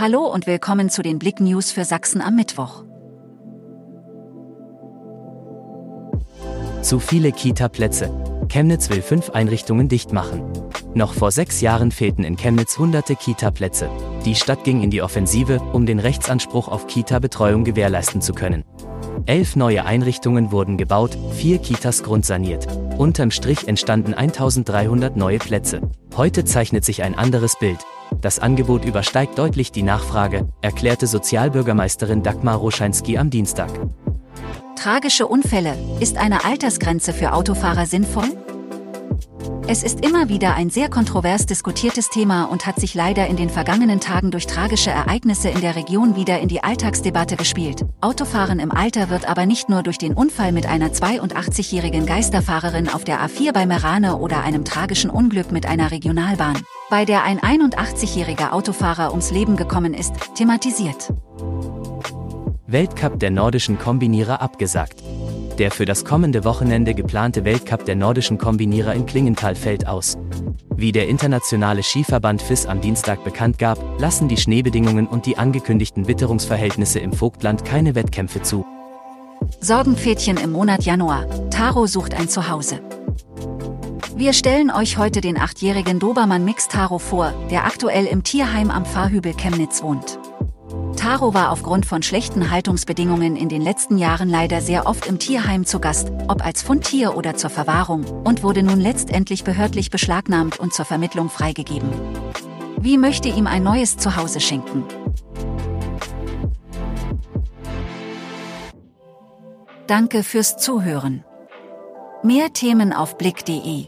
Hallo und willkommen zu den Blick News für Sachsen am Mittwoch. Zu viele Kita-Plätze. Chemnitz will fünf Einrichtungen dicht machen. Noch vor sechs Jahren fehlten in Chemnitz hunderte Kita-Plätze. Die Stadt ging in die Offensive, um den Rechtsanspruch auf Kita-Betreuung gewährleisten zu können. Elf neue Einrichtungen wurden gebaut, vier Kitas grundsaniert. Unterm Strich entstanden 1300 neue Plätze. Heute zeichnet sich ein anderes Bild. Das Angebot übersteigt deutlich die Nachfrage, erklärte Sozialbürgermeisterin Dagmar Roscheinski am Dienstag. Tragische Unfälle. Ist eine Altersgrenze für Autofahrer sinnvoll? Es ist immer wieder ein sehr kontrovers diskutiertes Thema und hat sich leider in den vergangenen Tagen durch tragische Ereignisse in der Region wieder in die Alltagsdebatte gespielt. Autofahren im Alter wird aber nicht nur durch den Unfall mit einer 82-jährigen Geisterfahrerin auf der A4 bei Merane oder einem tragischen Unglück mit einer Regionalbahn, bei der ein 81-jähriger Autofahrer ums Leben gekommen ist, thematisiert. Weltcup der nordischen Kombinierer abgesagt. Der für das kommende Wochenende geplante Weltcup der nordischen Kombinierer in Klingenthal fällt aus. Wie der internationale Skiverband FIS am Dienstag bekannt gab, lassen die Schneebedingungen und die angekündigten Witterungsverhältnisse im Vogtland keine Wettkämpfe zu. Sorgenpfädchen im Monat Januar. Taro sucht ein Zuhause. Wir stellen euch heute den achtjährigen Dobermann Mix Taro vor, der aktuell im Tierheim am Pfarrhübel Chemnitz wohnt. Taro war aufgrund von schlechten Haltungsbedingungen in den letzten Jahren leider sehr oft im Tierheim zu Gast, ob als Fundtier oder zur Verwahrung, und wurde nun letztendlich behördlich beschlagnahmt und zur Vermittlung freigegeben. Wie möchte ihm ein neues Zuhause schenken? Danke fürs Zuhören. Mehr Themen auf blick.de